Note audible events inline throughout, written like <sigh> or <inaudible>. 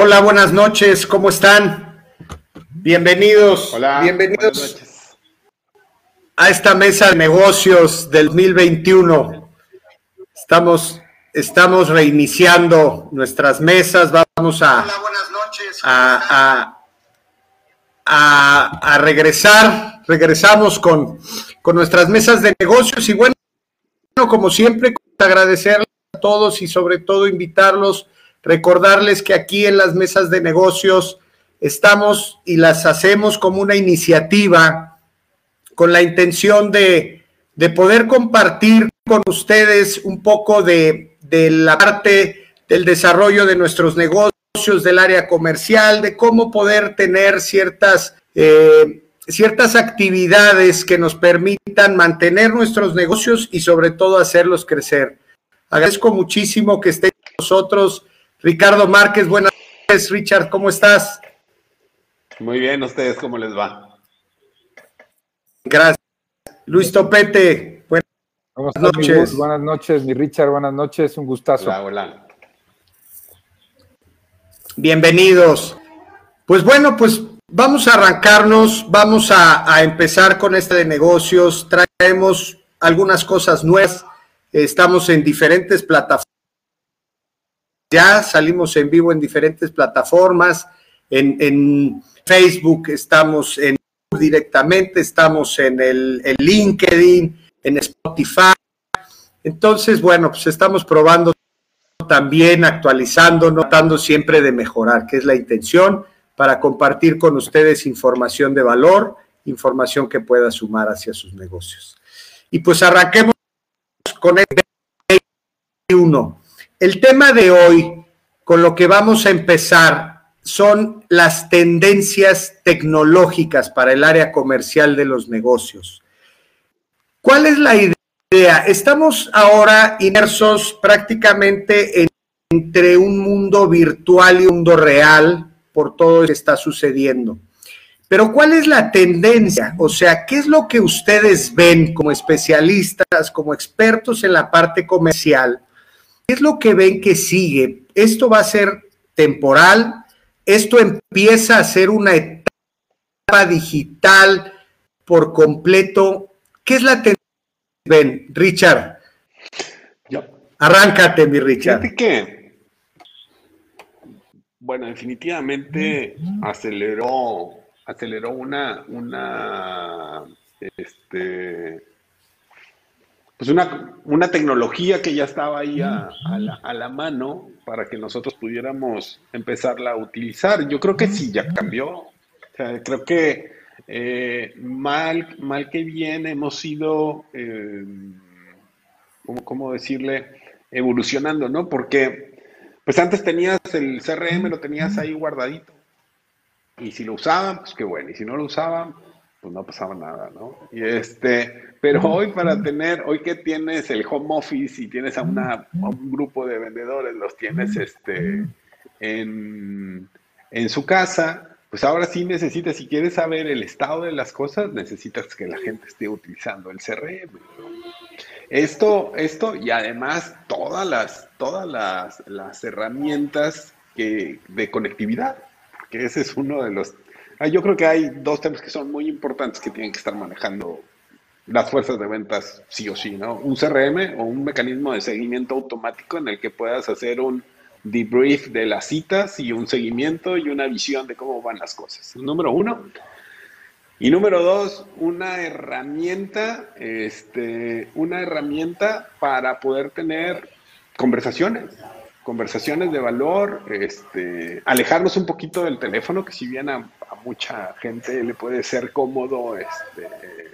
Hola, buenas noches, ¿cómo están? Bienvenidos, Hola, bienvenidos a esta mesa de negocios del 2021. Estamos, estamos reiniciando nuestras mesas, vamos a, Hola, buenas noches. a, a- a- a regresar, regresamos con, con nuestras mesas de negocios y bueno, como siempre, agradecerles a todos y sobre todo invitarlos, recordarles que aquí en las mesas de negocios estamos y las hacemos como una iniciativa con la intención de, de poder compartir con ustedes un poco de, de la parte del desarrollo de nuestros negocios, del área comercial, de cómo poder tener ciertas, eh, ciertas actividades que nos permitan mantener nuestros negocios y sobre todo hacerlos crecer. Agradezco muchísimo que esté con nosotros Ricardo Márquez. Buenas noches, Richard, ¿cómo estás? Muy bien, ¿ustedes cómo les va? Gracias. Luis Topete, buenas ¿Cómo estás, mi noches. Buenas noches, mi Richard. Buenas noches, un gustazo. Hola, hola. Bienvenidos. Pues bueno, pues vamos a arrancarnos, vamos a, a empezar con este de negocios. Traemos algunas cosas nuevas. Estamos en diferentes plataformas. Ya salimos en vivo en diferentes plataformas. En, Facebook estamos en directamente, estamos en el LinkedIn, en Spotify. Entonces, bueno, pues estamos probando también actualizando, tratando siempre de mejorar, que es la intención para compartir con ustedes información de valor, información que pueda sumar hacia sus negocios. Y pues arranquemos con el 21. El tema de hoy, con lo que vamos a empezar, son las tendencias tecnológicas para el área comercial de los negocios. ¿Cuál es la idea? Estamos ahora inmersos prácticamente en- entre un mundo virtual y un mundo real por todo lo que está sucediendo. Pero ¿cuál es la tendencia? O sea, ¿qué es lo que ustedes ven como especialistas, como expertos en la parte comercial? ¿Qué es lo que ven que sigue? ¿Esto va a ser temporal? ¿Esto empieza a ser una etapa digital por completo? ¿Qué es la tendencia? Ven, Richard, Yo, arráncate, mi Richard. fíjate que, bueno, definitivamente aceleró, aceleró una, una, este, pues una, una tecnología que ya estaba ahí a, a la, a la mano para que nosotros pudiéramos empezarla a utilizar. Yo creo que sí, ya cambió. O sea, creo que eh, mal, mal que bien hemos ido, eh, ¿cómo, cómo decirle? Evolucionando, ¿no? Porque, pues antes tenías el CRM, lo tenías ahí guardadito. Y si lo usaban, pues qué bueno. Y si no lo usaban, pues no pasaba nada, ¿no? Y este, pero hoy para tener, hoy que tienes el home office y tienes a, una, a un grupo de vendedores, los tienes este, en, en su casa, pues ahora sí necesitas, si quieres saber el estado de las cosas, necesitas que la gente esté utilizando el CRM. Esto, esto y además todas las, todas las, las herramientas que, de conectividad, que ese es uno de los... ah, Yo creo que hay dos temas que son muy importantes que tienen que estar manejando las fuerzas de ventas sí o sí, ¿no? Un CRM o un mecanismo de seguimiento automático en el que puedas hacer un debrief de las citas y un seguimiento y una visión de cómo van las cosas. Número uno. Y número dos, una herramienta, este, una herramienta para poder tener conversaciones, conversaciones de valor, este, alejarnos un poquito del teléfono, que si bien a, a mucha gente le puede ser cómodo, este,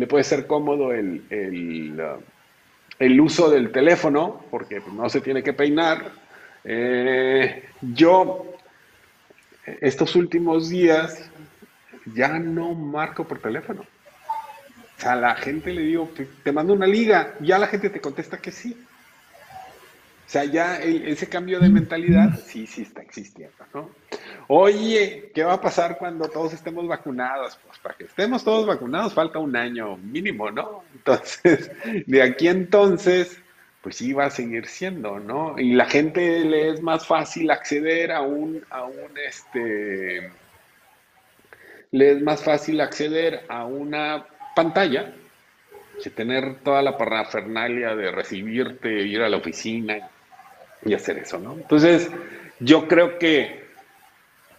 le puede ser cómodo el, el, uh, el uso del teléfono, porque pues, no se tiene que peinar. Eh, yo, estos últimos días, ya no marco por teléfono. O sea, a la gente le digo, te, te mando una liga, ya la gente te contesta que sí. O sea, ya ese cambio de mentalidad sí, sí está existiendo, ¿no? Oye, ¿qué va a pasar cuando todos estemos vacunados? Pues para que estemos todos vacunados falta un año mínimo, ¿no? Entonces, de aquí entonces, pues sí va a seguir siendo, ¿no? Y la gente le es más fácil acceder a un, a un, este, le es más fácil acceder a una pantalla que tener toda la parafernalia de recibirte, ir a la oficina y hacer eso, ¿no? Entonces, yo creo que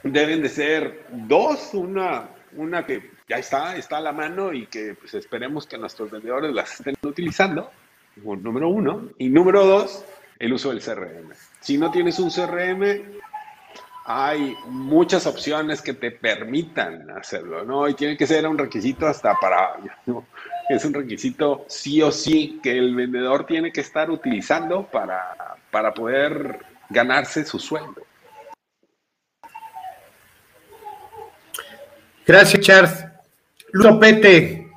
deben de ser dos, una, una que ya está, está a la mano y que pues, esperemos que nuestros vendedores las estén utilizando, número uno, y número dos, el uso del CRM. Si no tienes un CRM, hay muchas opciones que te permitan hacerlo, ¿no? Y tiene que ser un requisito hasta para, <laughs> es un requisito sí o sí que el vendedor tiene que estar utilizando para, para poder ganarse su sueldo. Gracias, Charles. Lupete,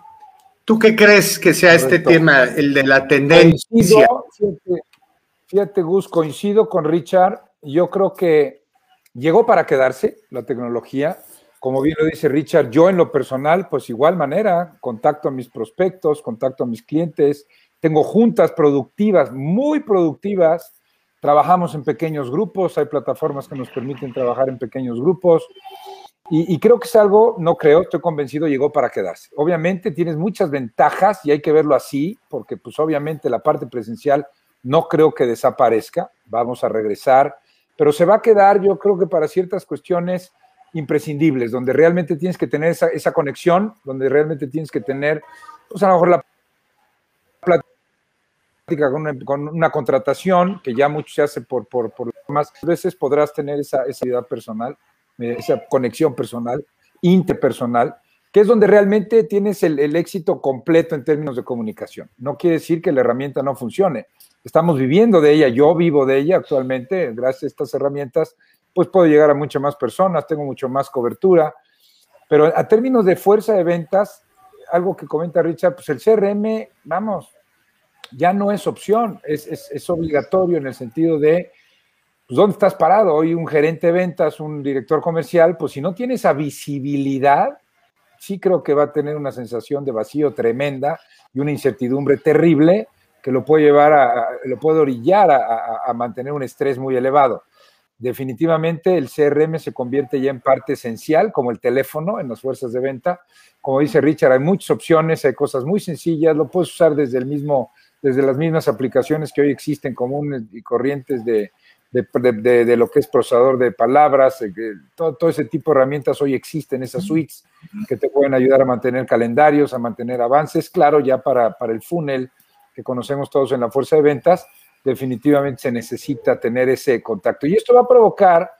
¿tú qué crees que sea este tema, el de la tendencia? fíjate, fíjate, Gus, coincido con Richard. Yo creo que llegó para quedarse la tecnología. Como bien lo dice Richard, yo en lo personal, pues igual manera, contacto a mis prospectos, contacto a mis clientes, tengo juntas productivas, muy productivas, trabajamos en pequeños grupos, hay plataformas que nos permiten trabajar en pequeños grupos. Y, creo que es algo, no creo, estoy convencido, llegó para quedarse. Obviamente tienes muchas ventajas y hay que verlo así, porque pues obviamente la parte presencial no creo que desaparezca, vamos a regresar pero se va a quedar, yo creo que para ciertas cuestiones imprescindibles, donde realmente tienes que tener esa, conexión, donde realmente tienes que tener, pues a lo mejor la plática con una, con una contratación, que ya mucho se hace por, por, por más veces podrás tener esa, esa personal, eh, esa conexión personal, interpersonal, que es donde realmente tienes el, el, éxito completo en términos de comunicación. No quiere decir que la herramienta no funcione, estamos viviendo de ella, yo vivo de ella actualmente, gracias a estas herramientas, pues puedo llegar a muchas más personas, tengo mucho más cobertura, pero a términos de fuerza de ventas, algo que comenta Richard, pues el CRM, vamos, ya no es opción, es, es, obligatorio en el sentido de, pues, ¿dónde estás parado? Hoy un gerente de ventas, un director comercial, pues si no tiene esa visibilidad, sí creo que va a tener una sensación de vacío tremenda y una incertidumbre terrible que lo puede llevar a, lo puede orillar a, mantener un estrés muy elevado. Definitivamente el CRM se convierte ya en parte esencial, como el teléfono en las fuerzas de venta. Como dice Richard, hay muchas opciones, hay cosas muy sencillas, lo puedes usar desde el mismo, desde las mismas aplicaciones que hoy existen comunes y corrientes de, de, lo que es procesador de palabras, eh, todo, todo, ese tipo de herramientas hoy existen, esas suites que te pueden ayudar a mantener calendarios, a mantener avances, claro, ya para, para el funnel, que conocemos todos en la fuerza de ventas, definitivamente se necesita tener ese contacto. Y esto va a provocar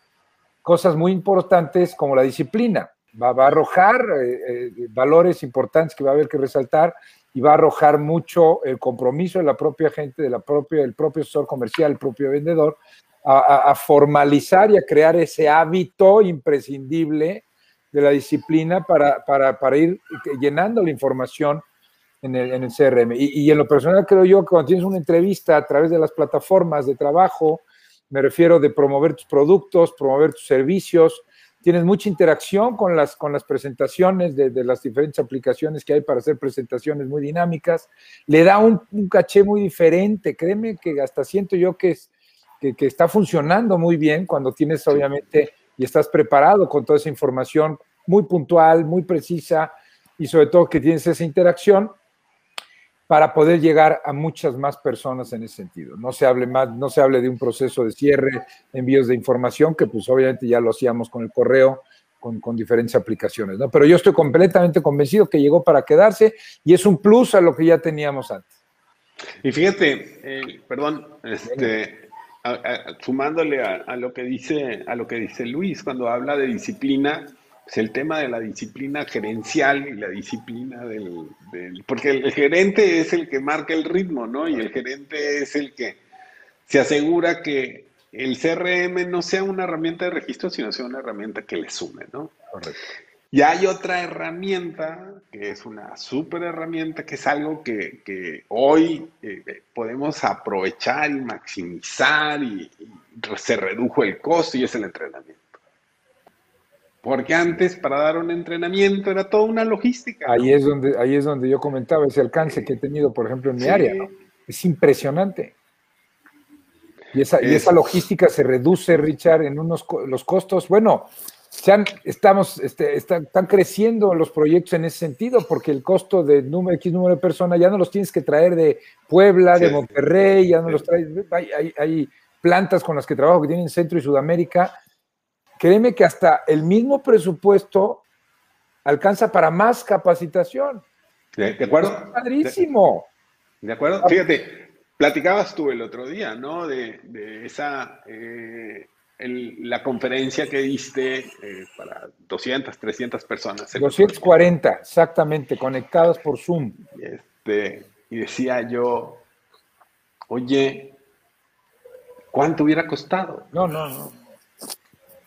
cosas muy importantes como la disciplina. Va, a arrojar eh, eh, valores importantes que va a haber que resaltar y va a arrojar mucho el compromiso de la propia gente, de la propia, del propio asesor comercial, el propio vendedor, a, a, formalizar y a crear ese hábito imprescindible de la disciplina para, para, para ir llenando la información en el, CRM. Y, en lo personal creo yo que cuando tienes una entrevista a través de las plataformas de trabajo, me refiero de promover tus productos, promover tus servicios, tienes mucha interacción con las, con las presentaciones de, las diferentes aplicaciones que hay para hacer presentaciones muy dinámicas, le da un, caché muy diferente. Créeme que hasta siento yo que, es, que, que está funcionando muy bien cuando tienes obviamente y estás preparado con toda esa información muy puntual, muy precisa y sobre todo que tienes esa interacción para poder llegar a muchas más personas en ese sentido. No se hable más, no se hable de un proceso de cierre, envíos de información, que pues obviamente ya lo hacíamos con el correo, con, con, diferentes aplicaciones, ¿no? Pero yo estoy completamente convencido que llegó para quedarse y es un plus a lo que ya teníamos antes. Y fíjate, eh, perdón, este, sumándole a, lo que dice, a lo que dice Luis cuando habla de disciplina, es el tema de la disciplina gerencial y la disciplina del, Porque el, gerente es el que marca el ritmo, ¿no? Y el gerente es el que se asegura que el CRM no sea una herramienta de registro, sino sea una herramienta que le sume, ¿no? Correcto. Y hay otra herramienta, que es una súper herramienta, que es algo que, hoy eh, podemos aprovechar y maximizar y se redujo el costo y es el entrenamiento. Porque antes para dar un entrenamiento era toda una logística. Ahí, es donde, ahí es donde yo comentaba ese alcance que he tenido, por ejemplo, en mi área. Es impresionante. Y esa, y esa logística se reduce, Richard, en unos los costos. Bueno, estamos, este, están, creciendo los proyectos en ese sentido, porque el costo de número, X número de personas ya no los tienes que traer de Puebla, de Monterrey, ya no los traes. Hay, hay, plantas con las que trabajo que tienen Centro y Sudamérica. Créeme que hasta el mismo presupuesto alcanza para más capacitación. ¿De, acuerdo? Es padrísimo. ¿De, acuerdo? Fíjate, platicabas tú el otro día, ¿no? De, esa. Eh, la conferencia que diste eh, para 200, 300 personas. 240, exactamente, conectadas por Zoom. Este, y decía yo, oye, ¿cuánto hubiera costado? No, no, no.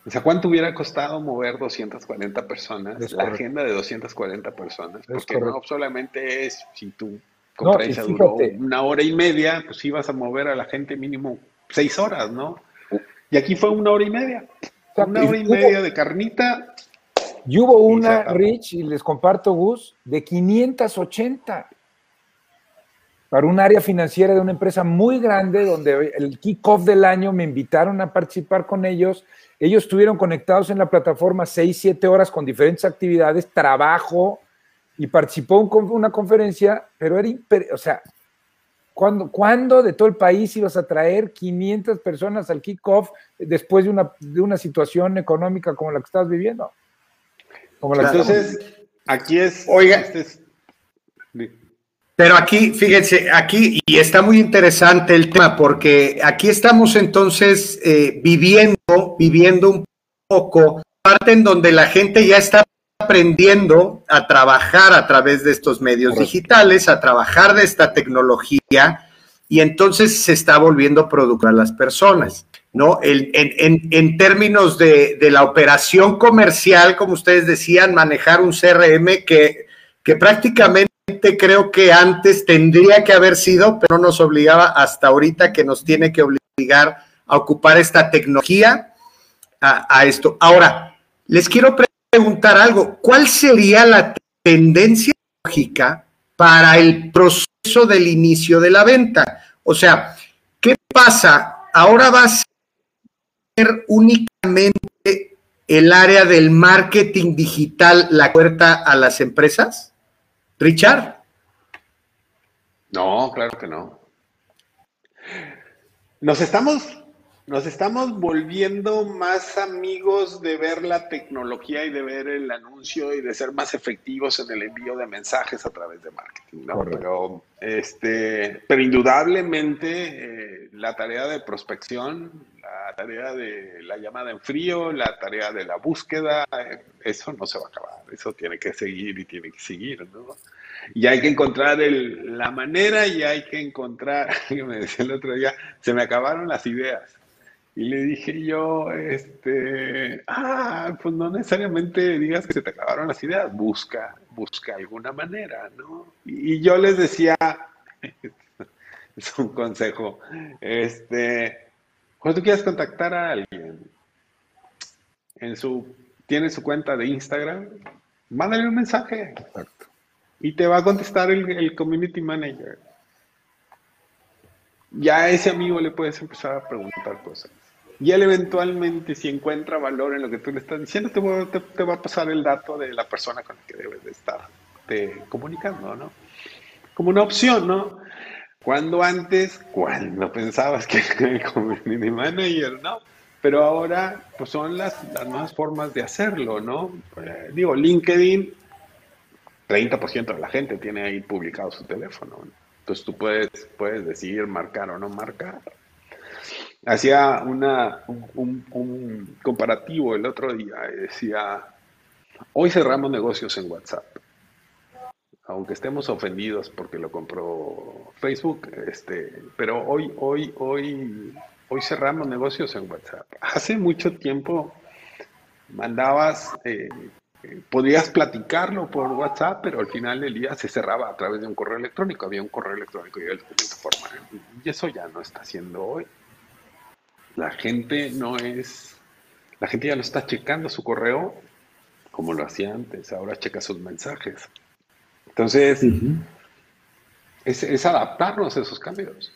O sea, ¿cuánto hubiera costado mover 240 personas? la agenda de 240 personas. porque no solamente es, si tu conferencia duró una hora y media, pues ibas a mover a la gente mínimo seis horas, ¿no? Y aquí fue una hora y media. Una hora y media de carnita. Y hubo una, Rich, y les comparto, Gus, de 580 para un área financiera de una empresa muy grande, donde el kickoff del año me invitaron a participar con ellos. Ellos estuvieron conectados en la plataforma 6, 7 horas con diferentes actividades, trabajo, y participó en una conferencia, pero era, o sea, ¿Cuándo, de todo el país ibas a traer 500 personas al kickoff después de una, de una situación económica como la que estás viviendo? Como la Entonces, aquí es... Oiga, este pero aquí, fíjense, aquí, y está muy interesante el tema, porque aquí estamos entonces eh, viviendo, viviendo un poco, parte en donde la gente ya está aprendiendo a trabajar a través de estos medios digitales, a trabajar de esta tecnología y entonces se está volviendo producto a las personas, ¿no? en, términos de, la operación comercial, como ustedes decían, manejar un CRM que, que prácticamente creo que antes tendría que haber sido, pero no nos obligaba hasta ahorita que nos tiene que obligar a ocupar esta tecnología a, esto. Ahora, les quiero preguntar algo. ¿Cuál sería la tendencia lógica para el proceso del inicio de la venta? O sea, ¿qué pasa? Ahora va a ser únicamente el área del marketing digital la puerta a las empresas? Richard. No, claro que no. Nos estamos nos estamos volviendo más amigos de ver la tecnología y de ver el anuncio y de ser más efectivos en el envío de mensajes a través de marketing, ¿no? Pero, este, pero indudablemente eh, la tarea de prospección, la tarea de la llamada en frío, la tarea de la búsqueda, eso no se va a acabar, eso tiene que seguir y tiene que seguir, ¿no? Y hay que encontrar el, la manera y hay que encontrar, <laughs> me decía el otro día, se me acabaron las ideas y le dije yo, este, ah, pues no necesariamente digas que se te acabaron las ideas, busca, busca alguna manera, ¿no? Y, yo les decía, <laughs> es un consejo, este, cuando tú quieras contactar a alguien, en su, tiene su cuenta de Instagram, mándale un mensaje. Exacto. Y te va a contestar el, el community manager. Ya a ese amigo le puedes empezar a preguntar cosas. Y él eventualmente, si encuentra valor en lo que tú le estás diciendo, te, va a pasar el dato de la persona con la que debes de estar te, comunicando, ¿no? Como una opción, ¿no? Cuando antes, cuando pensabas que <laughs> el community manager, ¿no? Pero ahora, pues son las, las nuevas formas de hacerlo, ¿no? Eh, digo, LinkedIn, 30% de la gente tiene ahí publicado su teléfono. Entonces tú puedes, puedes decidir marcar o no marcar hacía una, un, comparativo el otro día decía, hoy cerramos negocios en WhatsApp. Aunque estemos ofendidos porque lo compró Facebook, este, pero hoy, hoy, hoy, hoy cerramos negocios en WhatsApp. Hace mucho tiempo mandabas, eh, podías platicarlo por WhatsApp, pero al final del día se cerraba a través de un correo electrónico. Había un correo electrónico y el documento formal. Y eso ya no está haciendo hoy. La gente no es, la gente ya no está checando su correo como lo hacía antes, ahora checa sus mensajes. Entonces, es, adaptarnos a esos cambios.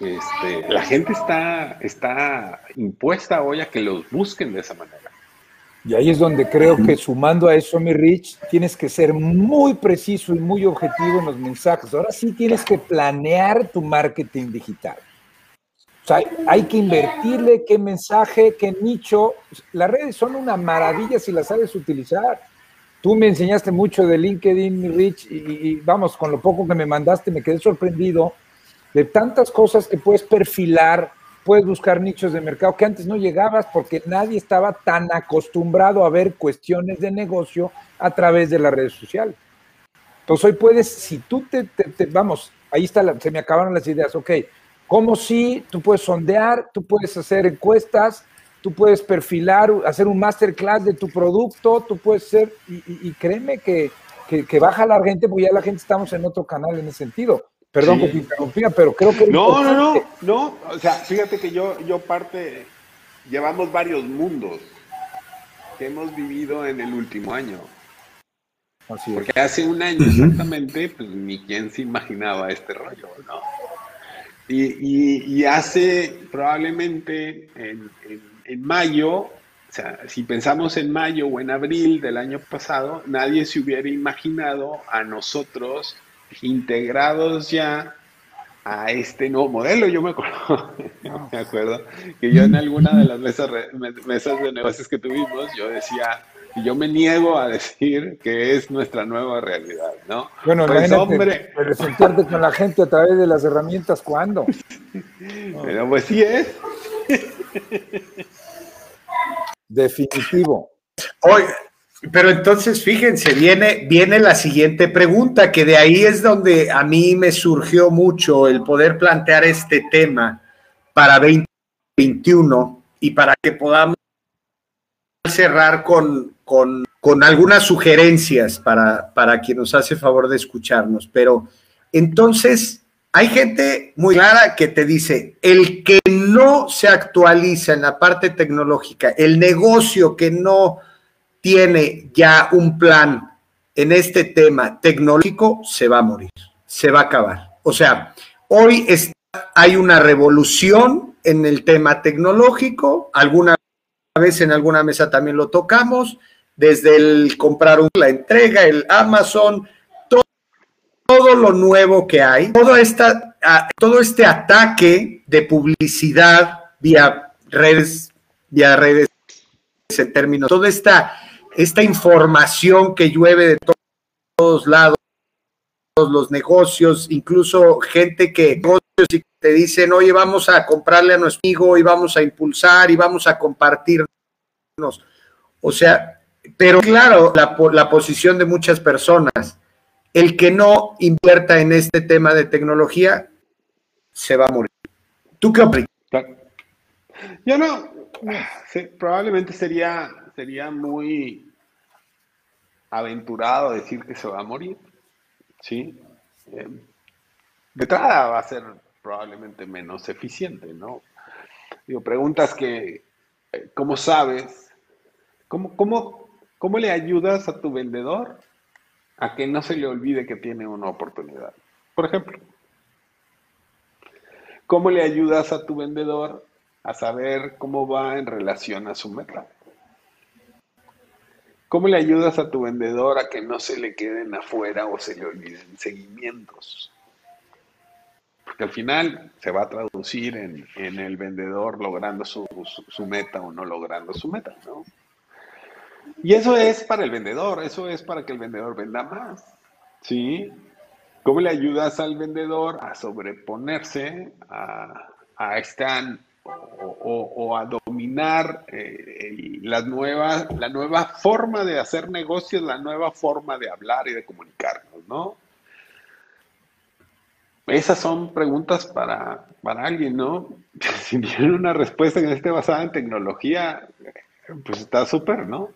Este, la gente está, está impuesta hoy a que los busquen de esa manera. Y ahí es donde creo que sumando a eso, mi Rich, tienes que ser muy preciso y muy objetivo en los mensajes. Ahora sí tienes que planear tu marketing digital. O sea, hay que invertirle qué mensaje, qué nicho. Las redes son una maravilla si las sabes utilizar. Tú me enseñaste mucho de LinkedIn, Rich, y, vamos, con lo poco que me mandaste me quedé sorprendido de tantas cosas que puedes perfilar puedes buscar nichos de mercado que antes no llegabas porque nadie estaba tan acostumbrado a ver cuestiones de negocio a través de las redes sociales. Entonces hoy puedes, si tú te, vamos, ahí está, se me acabaron las ideas, ok, como si tú puedes sondear, tú puedes hacer encuestas, tú puedes perfilar, hacer un masterclass de tu producto, tú puedes ser, y, créeme que, que, que, baja la gente, porque ya la gente estamos en otro canal en ese sentido. Perdón que te interrumpía, pero creo que... No, no, no, no, o sea, fíjate que yo, yo parte, llevamos varios mundos que hemos vivido en el último año. Así Porque hace un año exactamente, pues ni quien se imaginaba este rollo, ¿no? Y, y, hace probablemente en, en mayo, o sea, si pensamos en mayo o en abril del año pasado, nadie se hubiera imaginado a nosotros integrados ya a este nuevo modelo. Yo me acuerdo, <laughs> me acuerdo que yo en alguna de las mesas, mesas de negocios que tuvimos, yo decía, yo me niego a decir que es nuestra nueva realidad, ¿no? Bueno, pues, hombre, presentarte con la gente a través de las herramientas, ¿cuándo? <laughs> Pero pues sí es. <laughs> Definitivo. Pero entonces, fíjense, viene, viene la siguiente pregunta, que de ahí es donde a mí me surgió mucho el poder plantear este tema para 2021 y para que podamos cerrar con, con, con algunas sugerencias para, para quien nos hace favor de escucharnos. Pero entonces, hay gente muy clara que te dice, el que no se actualiza en la parte tecnológica, el negocio que no tiene ya un plan en este tema tecnológico, se va a morir, se va a acabar. O sea, hoy hay una revolución en el tema tecnológico, alguna vez en alguna mesa también lo tocamos, desde el comprar la entrega, el Amazon, todo, lo nuevo que hay, todo, esta, todo este ataque de publicidad vía redes, vía redes en términos, toda esta esta información que llueve de todos lados, los negocios, incluso gente que te dicen, oye, vamos a comprarle a nuestro amigo y vamos a impulsar y vamos a compartirnos. O sea, pero claro, la, la posición de muchas personas, el que no invierta en este tema de tecnología, se va a morir. ¿Tú qué opinas? Yo no, probablemente sería, sería muy aventurado decir que se va a morir, ¿sí? Eh, de entrada va a ser probablemente menos eficiente, ¿no? Digo, preguntas que, eh, ¿cómo sabes? ¿Cómo, cómo, ¿Cómo le ayudas a tu vendedor a que no se le olvide que tiene una oportunidad? Por ejemplo, ¿cómo le ayudas a tu vendedor a saber cómo va en relación a su meta? ¿Cómo le ayudas a tu vendedor a que no se le queden afuera o se le olviden seguimientos? Porque al final se va a traducir en, el vendedor logrando su, meta o no logrando su meta, ¿no? Y eso es para el vendedor, eso es para que el vendedor venda más, ¿sí? ¿Cómo le ayudas al vendedor a sobreponerse a, a esta o, a dominar eh, la, nueva, forma de hacer negocios, la nueva forma de hablar y de comunicarnos, ¿no? Esas son preguntas para, para alguien, ¿no? <laughs> Si tiene una respuesta que esté basada en tecnología, pues está súper, ¿no?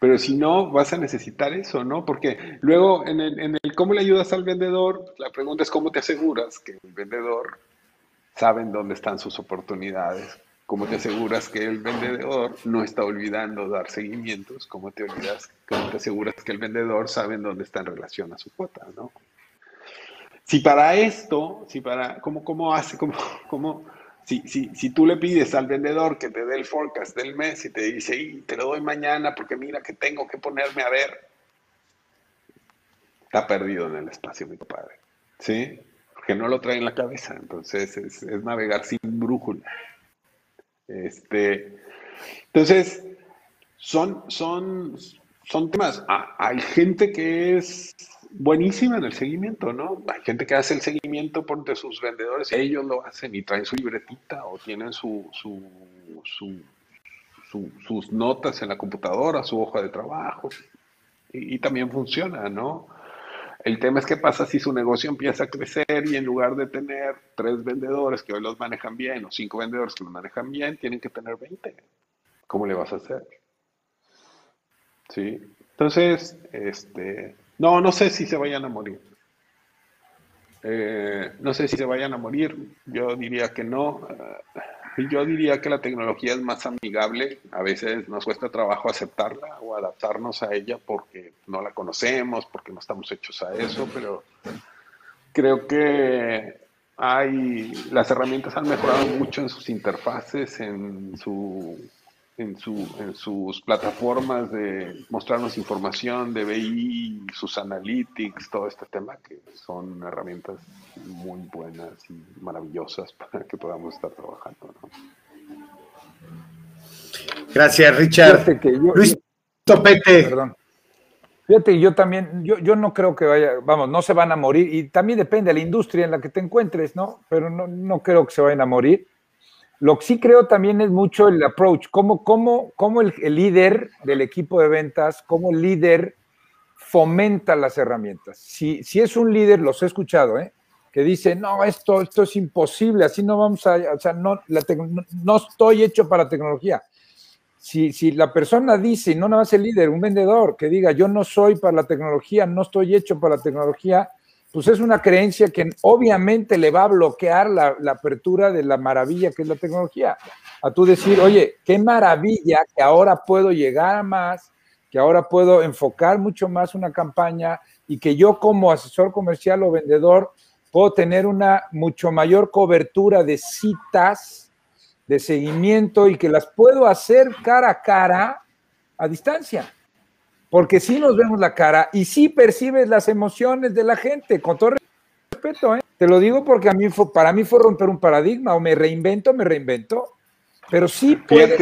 Pero si no, vas a necesitar eso, ¿no? Porque luego en el, en el cómo le ayudas al vendedor, la pregunta es cómo te aseguras que el vendedor saben dónde están sus oportunidades. ¿Cómo te aseguras que el vendedor no está olvidando dar seguimientos? ¿Cómo te, olvidas, cómo te aseguras que el vendedor sabe dónde está en relación a su cuota? ¿no? si para esto, si para, ¿cómo, cómo hace, cómo, cómo, si, si, si tú le pides al vendedor que te dé el forecast del mes y te dice, y te lo doy mañana porque mira que tengo que ponerme a ver, está perdido en el espacio, mi padre. ¿Sí? Porque no lo trae en la cabeza. Entonces es, es navegar sin brújula. Este, entonces, son, son, son temas. Ah, hay gente que es buenísima en el seguimiento, ¿no? Hay gente que hace el seguimiento por de sus vendedores, ellos lo hacen y traen su libretita o tienen su, su, sus notas en la computadora, su hoja de trabajo, y, también funciona, ¿no? El tema es qué pasa si su negocio empieza a crecer y en lugar de tener tres vendedores que hoy los manejan bien o cinco vendedores que los manejan bien, tienen que tener 20. ¿Cómo le vas a hacer? Sí. Entonces, este, no, no sé si se vayan a morir. Eh, no sé si se vayan a morir. Yo diría que no. Eh, yo diría que la tecnología es más amigable. A veces nos cuesta trabajo aceptarla o adaptarnos a ella porque no la conocemos, porque no estamos hechos a eso, pero creo que hay las herramientas han mejorado mucho en sus interfaces, en su en, su, en sus plataformas de mostrarnos información de BI, sus analytics, todo este tema, que son herramientas muy buenas y maravillosas para que podamos estar trabajando. Gracias, Richard. Que Luis Topete. Perdón. Fíjate, yo también, yo, yo no creo que vaya, vamos, no se van a morir, y también depende de la industria en la que te encuentres, ¿no? Pero no, no creo que se vayan a morir lo que sí creo también es mucho el approach, cómo, cómo, cómo el, líder del equipo de ventas, cómo el líder fomenta las herramientas. Si, si es un líder, los he escuchado, ¿eh? que dice, no, esto, esto es imposible, así no vamos a, o sea, no, la no, estoy hecho para tecnología. Si, si, la persona dice, no nada más el líder, un vendedor, que diga, yo no soy para la tecnología, no estoy hecho para la tecnología, pues es una creencia que obviamente le va a bloquear la, apertura de la maravilla que es la tecnología. A tú decir, oye, qué maravilla que ahora puedo llegar a más, que ahora puedo enfocar mucho más una campaña y que yo como asesor comercial o vendedor puedo tener una mucho mayor cobertura de citas, de seguimiento y que las puedo hacer cara a cara a distancia porque sí nos vemos la cara y sí percibes las emociones de la gente, con todo respeto, ¿eh? Te lo digo porque a mí fue, para mí fue romper un paradigma, o me reinvento, me reinvento, pero sí puedes...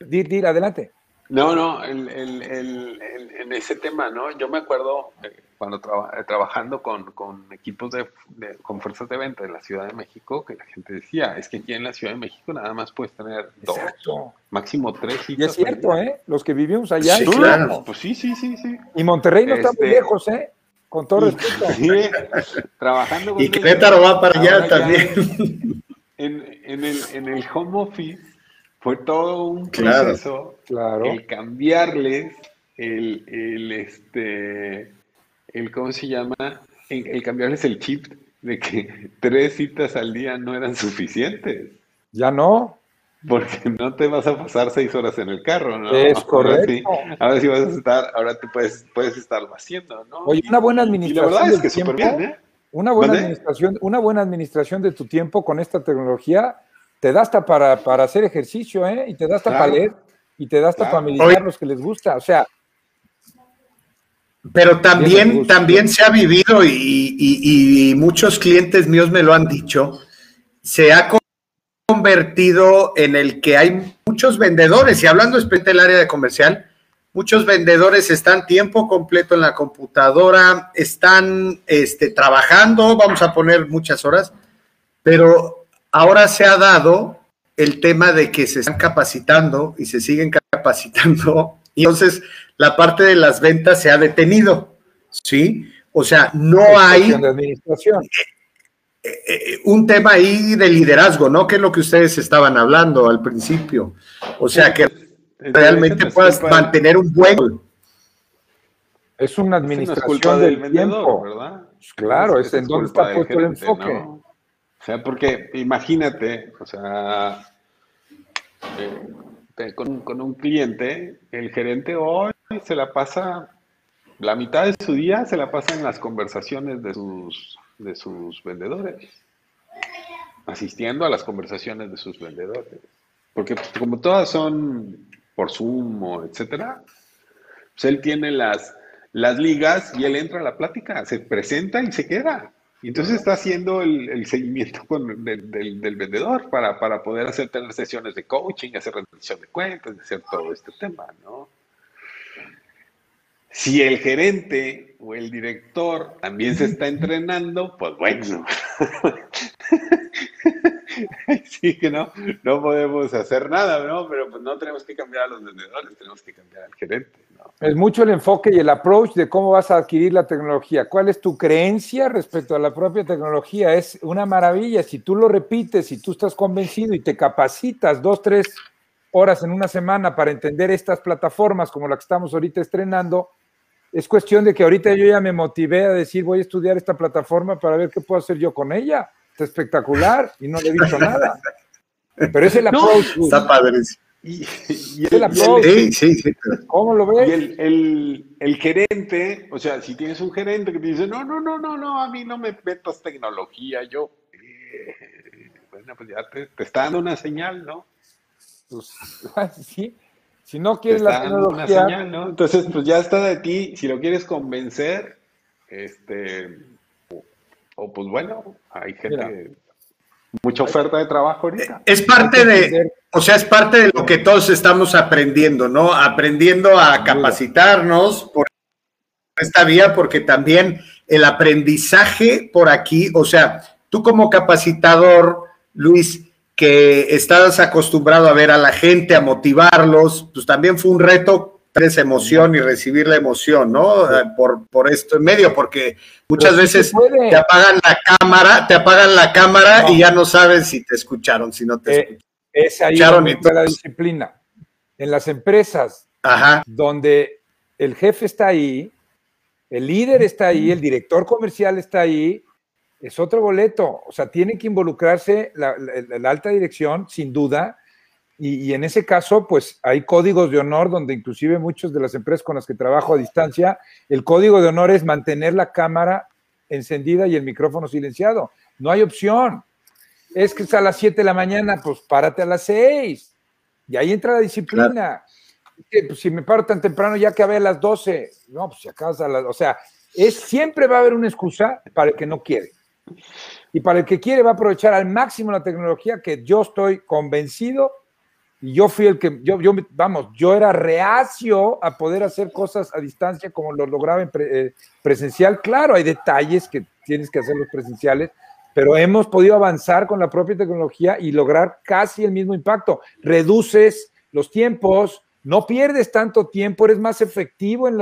Dir, dir, adelante. No, no, en ese tema, ¿no? Yo me acuerdo eh, cuando eh, trabajando con, equipos de, con fuerzas de venta en la Ciudad de México, que la gente decía, es que aquí en la Ciudad de México nada más puedes tener dos, máximo tres. Y es cierto, ¿eh? Los que vivimos allá. Sí, claro. Pues sí, sí, sí, sí. Y Monterrey no está muy este, lejos, ¿eh? Con todo respeto. <laughs> Sí, trabajando con Y Querétaro va para allá también. En, en, el, en el home office fue todo un proceso claro, el cambiarles el, el, este, el ¿cómo se llama? El, cambiarles el chip de que <laughs> tres citas al día no eran suficientes. Ya no. Porque no te vas a pasar seis horas en el carro, ¿no? Es <laughs> correcto. Ahora sí, vas a estar, ahora te puedes, puedes estarlo haciendo, ¿no? Oye, una buena administración. Y la verdad es que súper bien, ¿eh? Una buena administración, una buena administración de tu tiempo con esta tecnología te da hasta para, para hacer ejercicio, ¿eh? Y te da hasta para leer, y te da hasta para meditar los que les gusta. O sea. Pero también, también se ha vivido, y, muchos clientes míos me lo han dicho, se ha convertido en el que hay muchos vendedores, y hablando especialmente del área de comercial, muchos vendedores están tiempo completo en la computadora, están este, trabajando, vamos a poner muchas horas, pero ahora se ha dado el tema de que se están capacitando y se siguen capacitando, y entonces la parte de las ventas se ha detenido, ¿sí? O sea, no hay administración. Eh, eh, un tema ahí de liderazgo, ¿no? Que es lo que ustedes estaban hablando al principio. O sea, que realmente puedas mantener un buen... Es una administración del, tiempo, ¿verdad? Claro, es, en donde está puesto el enfoque. O sea, porque imagínate, o sea, eh, con, un cliente, el gerente hoy se la pasa, la mitad de su día se la pasa en las conversaciones de sus de sus vendedores, asistiendo a las conversaciones de sus vendedores. Porque pues, como todas son por Zoom o etcétera, pues él tiene las, las ligas y él entra a la plática, se presenta y se queda. Y entonces está haciendo el, seguimiento con, del, del, vendedor para, para, poder hacer tener sesiones de coaching, hacer rendición de cuentas, hacer todo este tema, ¿no? Si el gerente o el director también se está entrenando, pues bueno. <laughs> sí que no, no podemos hacer nada, ¿no? Pero pues no tenemos que cambiar a los vendedores, tenemos que cambiar al gerente. ¿no? Es mucho el enfoque y el approach de cómo vas a adquirir la tecnología. ¿Cuál es tu creencia respecto a la propia tecnología? Es una maravilla. Si tú lo repites, si tú estás convencido y te capacitas dos, tres horas en una semana para entender estas plataformas como la que estamos ahorita estrenando, es cuestión de que ahorita yo ya me motivé a decir, voy a estudiar esta plataforma para ver qué puedo hacer yo con ella. Está espectacular y no le he visto nada. Pero es el <laughs> approach. está padre. Y, el, approach. Sí, sí, sí. ¿Cómo lo ves? Y el, el, gerente, o sea, si tienes un gerente que te dice, no, no, no, no, no, a mí no me metas tecnología, yo, eh, bueno, pues ya te, te, está dando una señal, ¿no? Pues, <laughs> sí, si no quieres la tecnología. Entonces, pues ya está de ti. Si lo quieres convencer, este. O, pues bueno, hay gente. mucha oferta de trabajo ahorita. Es parte de. O sea, es parte de lo que todos estamos aprendiendo, ¿no? Aprendiendo a capacitarnos por esta vía, porque también el aprendizaje por aquí, o sea, tú como capacitador, Luis, que estabas acostumbrado a ver a la gente, a motivarlos, pues también fue un reto tener esa emoción y recibir la emoción, ¿no? Por, por esto en medio, porque muchas veces te apagan la cámara, te apagan la cámara y ya no sabes si te escucharon, si no te eh, Es ahí donde la disciplina. En las empresas donde el jefe está ahí, el líder está ahí, el director comercial está ahí, es otro boleto. O sea, tiene que involucrarse la, alta dirección, sin duda. Y, en ese caso, pues hay códigos de honor donde inclusive muchas de las empresas con las que trabajo a distancia, el código de honor es mantener la cámara encendida y el micrófono silenciado. No hay opción. Es que es a las 7 de la mañana, pues párate a las 6. Y ahí entra la disciplina. Pues, si me paro tan temprano, ya que a las 12. No, pues si acabas a las. O sea, es, siempre va a haber una excusa para el que no quiere. Y para el que quiere va a aprovechar al máximo la tecnología que yo estoy convencido y yo fui el que, yo, yo vamos, yo era reacio a poder hacer cosas a distancia como lo lograba en eh, presencial. Claro, hay detalles que tienes que hacer los presenciales, pero hemos podido avanzar con la propia tecnología y lograr casi el mismo impacto. Reduces los tiempos, no pierdes tanto tiempo, eres más efectivo en,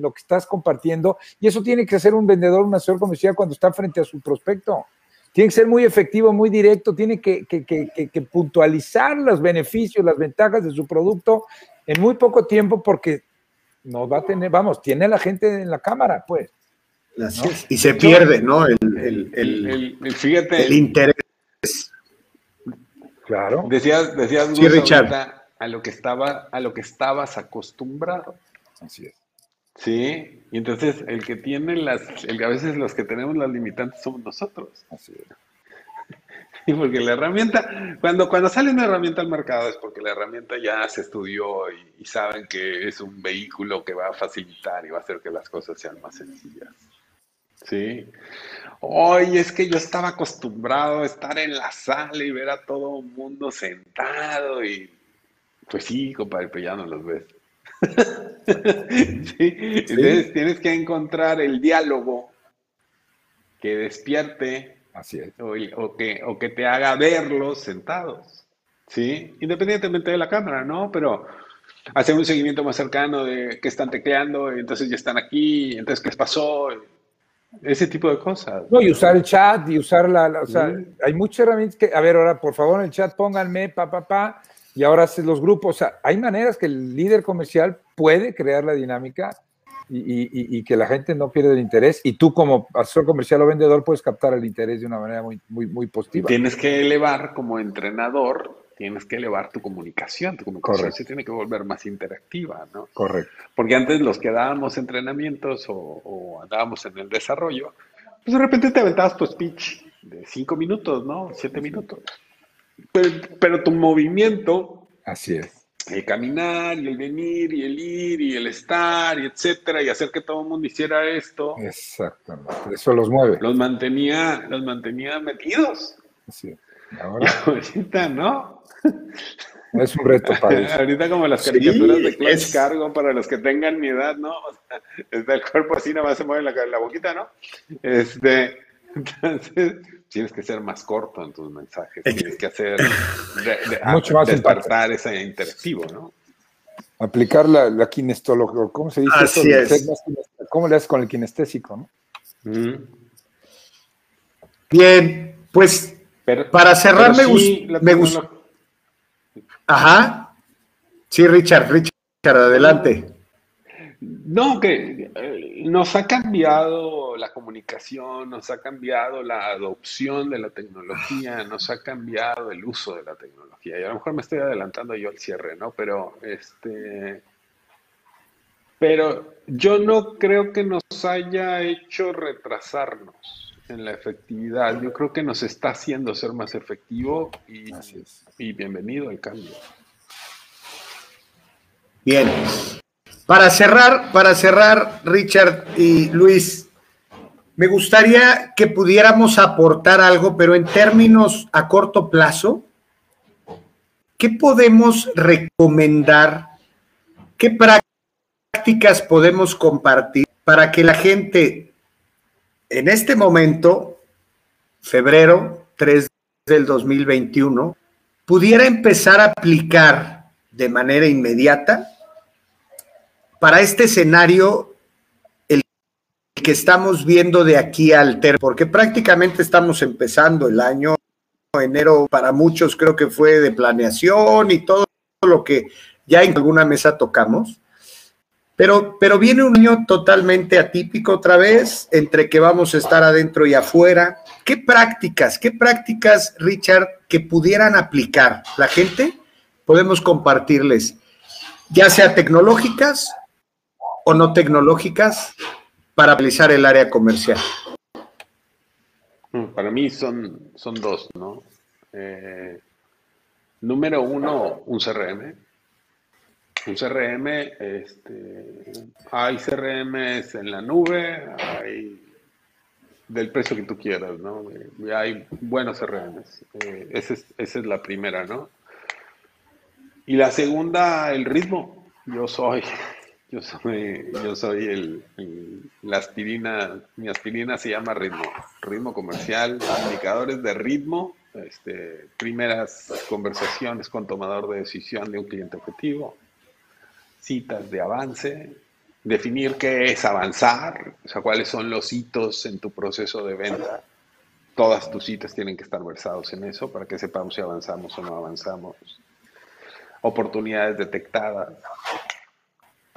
lo que estás compartiendo y eso tiene que hacer un vendedor, un asesor comercial cuando está frente a su prospecto. Tiene que ser muy efectivo, muy directo, tiene que, puntualizar los beneficios, las ventajas de su producto en muy poco tiempo porque nos va a tener, vamos, tiene a la gente en la cámara, pues. Y se pierde, ¿no? El, el, fíjate, el interés. Claro. Decías, decías sí, Richard a lo que estaba, a lo que estabas acostumbrado. Así es. Sí, y entonces el que tiene las, el, a veces los que tenemos las limitantes somos nosotros. Así es. <laughs> Y porque la herramienta, cuando, cuando sale una herramienta al mercado es porque la herramienta ya se estudió y, y saben que es un vehículo que va a facilitar y va a hacer que las cosas sean más sencillas. Sí. Hoy es que yo estaba acostumbrado a estar en la sala y ver a todo el mundo sentado y pues sí, compadre, pero ya no los ves. <laughs> ¿Sí? Entonces tienes que encontrar el diálogo que despierte Así es. O, que, o que te haga verlos sentados. ¿Sí? Independientemente de la cámara, ¿no? Pero hacer un seguimiento más cercano de qué están tecleando, y entonces ya están aquí, entonces qué pasó, ese tipo de cosas. No, y usar el chat y usar la, o sea, hay muchas herramientas que, a ver, ahora por favor en el chat pónganme, pa, pa, pa, y ahora haces los grupos. O sea, hay maneras que el líder comercial puede crear la dinámica y, que la gente no pierda el interés. Y tú, como asesor comercial o vendedor, puedes captar el interés de una manera muy, muy, muy positiva. Tienes que elevar como entrenador, tienes que elevar tu comunicación. Tu comunicación se tiene que volver más interactiva, ¿no? Correcto. Porque antes los que dábamos entrenamientos o, o andábamos en el desarrollo, pues de repente te aventabas tu speech de cinco minutos, ¿no? Siete minutos. Pero, tu movimiento. Así es. El caminar y el venir y el ir y el estar y etcétera y hacer que todo el mundo hiciera esto. Exactamente. Eso los mueve. Los mantenía, los mantenía metidos. Sí. Ahora. <laughs> ahorita, ¿no? Es un reto para eso. <laughs> Ahorita como las caricaturas de Clutch Cargo para los que tengan mi edad, ¿no? <laughs> O sea, el cuerpo así nada más se mueve la, la boquita, ¿no? Este, entonces, tienes que ser más corto en tus mensajes, tienes que hacer, <laughs> mucho más despertar ese interactivo, ¿no? Aplicar la, la kinestología, ¿cómo se dice? Así es. ¿Cómo le haces con el kinestésico, no? Bien, pues para cerrar me, me gusta. Ajá. Sí, Richard, Richard, adelante. No, que eh, nos ha cambiado la comunicación, nos ha cambiado la adopción de la tecnología, nos ha cambiado el uso de la tecnología. Y a lo mejor me estoy adelantando yo al cierre, ¿no? Pero este pero yo no creo que nos haya hecho retrasarnos en la efectividad. Yo creo que nos está haciendo ser más efectivo y, y bienvenido al cambio. Bien. Para cerrar, para cerrar, Richard y Luis, me gustaría que pudiéramos aportar algo, pero en términos a corto plazo, ¿qué podemos recomendar? ¿Qué prácticas podemos compartir para que la gente en este momento, febrero 3 del 2021, pudiera empezar a aplicar de manera inmediata para este escenario, el que estamos viendo de aquí al ter, porque prácticamente estamos empezando el año, enero para muchos creo que fue de planeación y todo lo que ya en alguna mesa tocamos. Pero, pero viene un año totalmente atípico otra vez, entre que vamos a estar adentro y afuera. ¿Qué prácticas, qué prácticas, Richard, que pudieran aplicar la gente? Podemos compartirles, ya sea tecnológicas o no tecnológicas para realizar el área comercial? Mm, para mí son, son dos, ¿no? Eh, número uno, un CRM. Un CRM, este, hay CRMs en la nube, hay del precio que tú quieras, ¿no? Hay buenos CRMs. Eh, es, esa es la primera, ¿no? Y la segunda, el ritmo. Yo soy yo soy, yo soy el, la aspirina, mi aspirina se llama ritmo, ritmo comercial, indicadores de ritmo, este, primeras conversaciones con tomador de decisión de un cliente objetivo, citas de avance, definir qué es avanzar, o sea, cuáles son los hitos en tu proceso de venta. Todas tus citas tienen que estar versados en eso para que sepamos si avanzamos o no avanzamos. Oportunidades detectadas,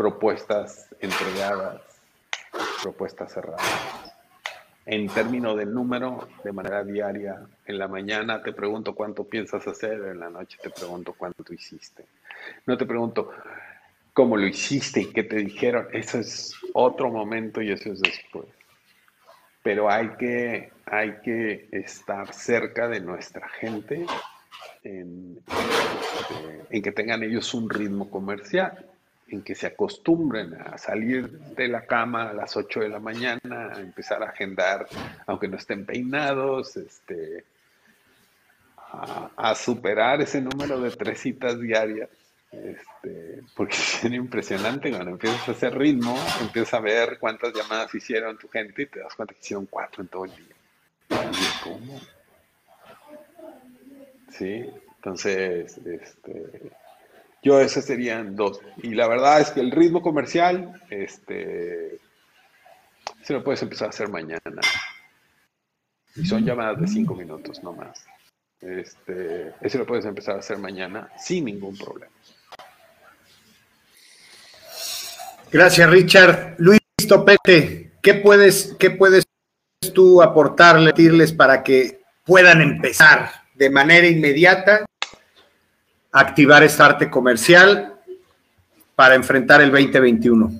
propuestas entregadas, propuestas cerradas. En términos de número, de manera diaria, en la mañana te pregunto cuánto piensas hacer, en la noche te pregunto cuánto hiciste. No te pregunto cómo lo hiciste y qué te dijeron, eso es otro momento y eso es después. Pero hay que, hay que estar cerca de nuestra gente en, en que tengan ellos un ritmo comercial en que se acostumbren a salir de la cama a las 8 de la mañana, a empezar a agendar, aunque no estén peinados, este, a, superar ese número de tres citas diarias. Este, porque <laughs> es impresionante cuando empiezas a hacer ritmo, empiezas a ver cuántas llamadas hicieron tu gente y te das cuenta que hicieron cuatro en todo el día. ¿Cómo? Sí, entonces, este, yo esas serían dos. Y la verdad es que el ritmo comercial, este, se lo puedes empezar a hacer mañana. Y son llamadas de cinco minutos, no más. Este, ese lo puedes empezar a hacer mañana sin ningún problema. Gracias, Richard. Luis Topete, ¿qué puedes, qué puedes tú aportarle, decirles para que puedan empezar de manera inmediata activar esta arte comercial para enfrentar el 2021?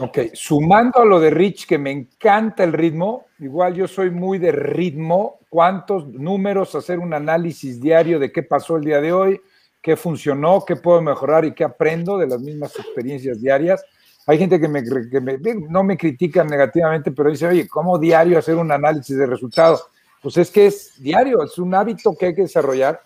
Ok, sumando a lo de Rich, que me encanta el ritmo, igual yo soy muy de ritmo, cuántos números, hacer un análisis diario de qué pasó el día de hoy, qué funcionó, qué puedo mejorar y qué aprendo de las mismas experiencias diarias. Hay gente que, me, no me critica negativamente, pero dice, oye, ¿cómo diario hacer un análisis de resultados? Pues es que es diario, es un hábito que hay que desarrollar.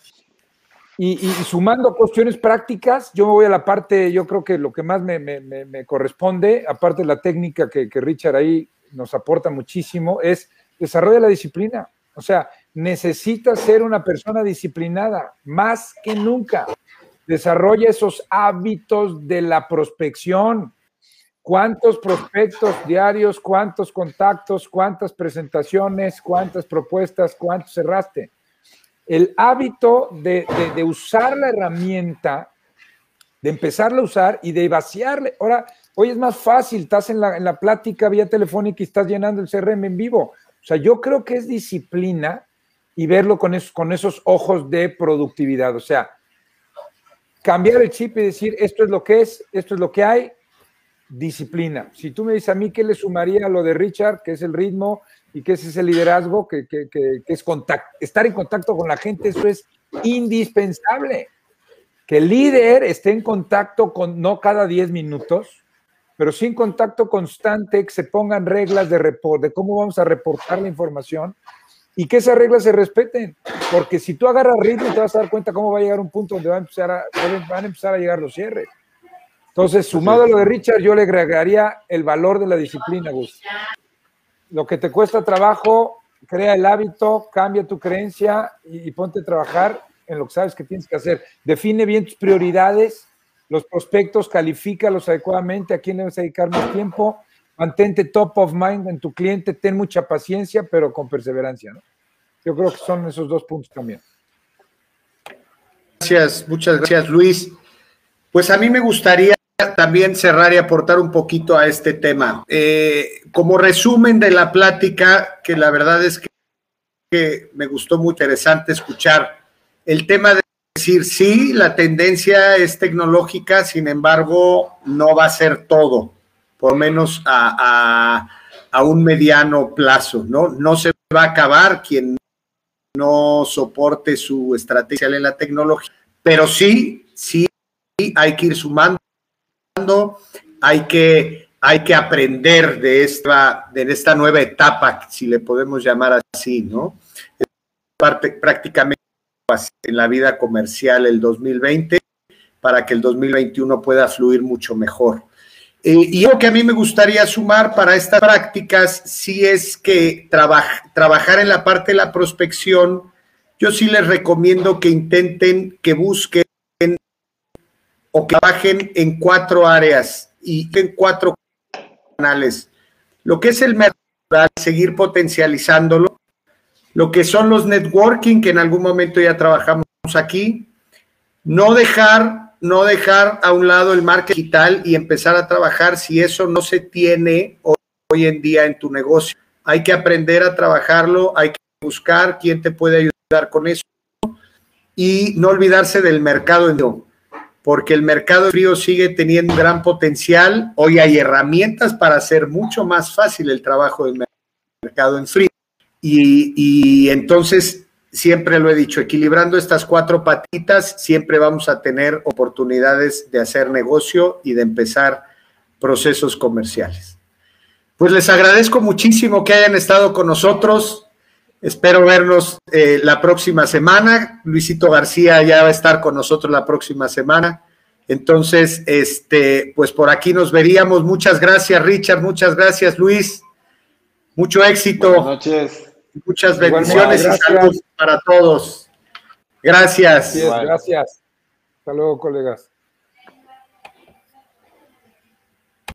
Y, sumando cuestiones prácticas, yo me voy a la parte, yo creo que lo que más me, corresponde, aparte de la técnica que, que, Richard ahí nos aporta muchísimo, es desarrolla la disciplina. O sea, necesitas ser una persona disciplinada, más que nunca. Desarrolla esos hábitos de la prospección. ¿Cuántos prospectos diarios, cuántos contactos, cuántas presentaciones, cuántas propuestas, cuántos cerraste? El hábito de, usar la herramienta, de empezarla a usar y de vaciarle. Ahora, hoy es más fácil, estás en la, en la plática vía telefónica y estás llenando el CRM en vivo. O sea, yo creo que es disciplina y verlo con, con esos ojos de productividad. O sea, cambiar el chip y decir, esto es lo que es, esto es lo que hay, disciplina. Si tú me dices a mí qué le sumaría a lo de Richard, que es el ritmo, y que es ese liderazgo, que, es estar en contacto con la gente, eso es indispensable. Que el líder esté en contacto con, no cada 10 minutos, pero sí en contacto constante, que se pongan reglas de, report, de cómo vamos a reportar la información y que esas reglas se respeten. Porque si tú agarras ritmo, te vas a dar cuenta cómo va a llegar un punto donde va a empezar a, van a empezar a llegar los cierres. Entonces, sumado a lo de Richard, yo le agregaría el valor de la disciplina, Gus lo que te cuesta trabajo, crea el hábito, cambia tu creencia y, ponte a trabajar en lo que sabes que tienes que hacer. Define bien tus prioridades, los prospectos, califícalos adecuadamente, a quién a dedicar más tiempo, mantente top of mind en tu cliente, ten mucha paciencia, pero con perseverancia. Yo creo que son esos dos puntos también. Gracias, muchas gracias Luis. Pues a mí me gustaría también cerrar y aportar un poquito a este tema. Eh, como resumen de la plática, que la verdad es que, me gustó muy interesante escuchar el tema de decir, sí, la tendencia es tecnológica, sin embargo, no va a ser todo, por menos a, a un mediano plazo, ¿no? No se va a acabar quien no soporte su estrategia en la tecnología, pero sí, sí hay que ir sumando hay que, hay que aprender de esta, de esta nueva etapa, si le podemos llamar así, ¿no? Prácticamente en la vida comercial el 2020 para que el 2021 pueda fluir mucho mejor. Eh, y lo que a mí me gustaría sumar para estas prácticas, si es que trabajar en la parte de la prospección, yo sí les recomiendo que intenten, que busquen o que trabajen en cuatro áreas y en cuatro canales. Lo que es el mercado, seguir potencializándolo. Lo que son los networking, que en algún momento ya trabajamos aquí. No dejar, no dejar a un lado el marketing digital y empezar a trabajar si eso no se tiene hoy en día en tu negocio. Hay que aprender a trabajarlo, hay que buscar quién te puede ayudar con eso y no olvidarse del mercado en porque el mercado frío sigue teniendo un gran potencial. Hoy hay herramientas para hacer mucho más fácil el trabajo del mercado en frío. Y, entonces, siempre lo he dicho, equilibrando estas cuatro patitas, siempre vamos a tener oportunidades de hacer negocio y de empezar procesos comerciales. Pues les agradezco muchísimo que hayan estado con nosotros. Espero vernos eh, la próxima semana. Luisito García ya va a estar con nosotros la próxima semana. Entonces, este, pues por aquí nos veríamos. Muchas gracias, Richard. Muchas gracias, Luis. Mucho éxito. Buenas noches. Muchas bendiciones y saludos para todos. Gracias. Gracias. Hasta luego, colegas.